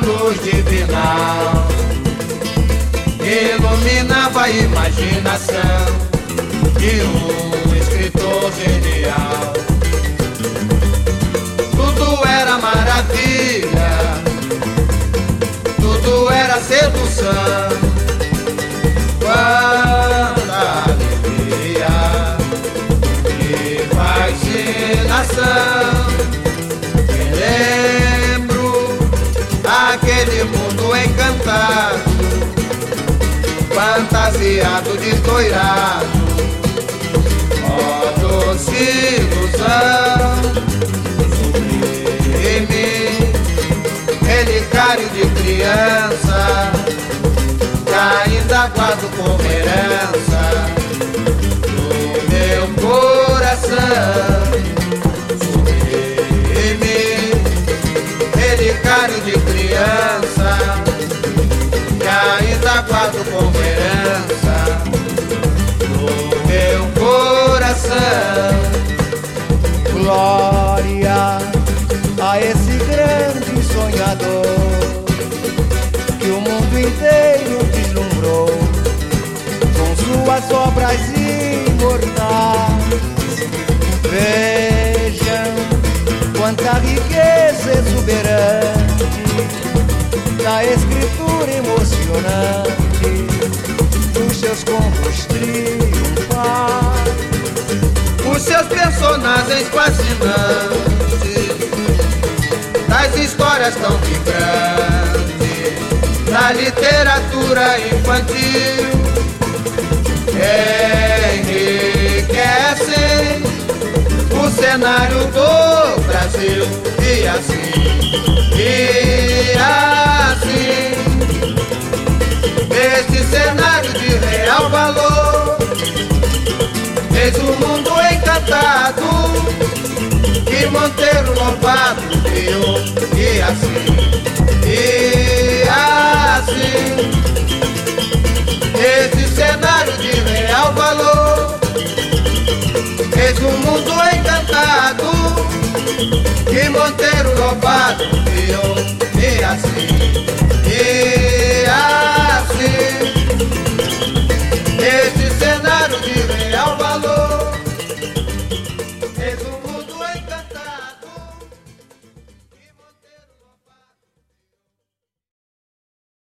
luz divinal iluminava a imaginação de um escritor genial. Tudo era maravilha, tudo era sedução. Quanta alegria e fascinação. Mundo encantado fantasiado de doirado Ó doce ilusão. Sublime Relicário de criança Que ainda guardo como herança No meu coração. Relicário de criança guardo como herança no meu coração. Glória a esse grande sonhador que o mundo inteiro deslumbrou com suas obras imortais. Vejam quanta riqueza exuberante da escritura emocionante seus personagens fascinantes, das histórias tão vibrantes, da literatura infantil, enriquecem o cenário do Brasil e assim, e fez o mundo encantado que Monteiro Lobato criou e assim, e assim, este cenário de real valor. Fez o mundo encantado que Monteiro Lobato criou e assim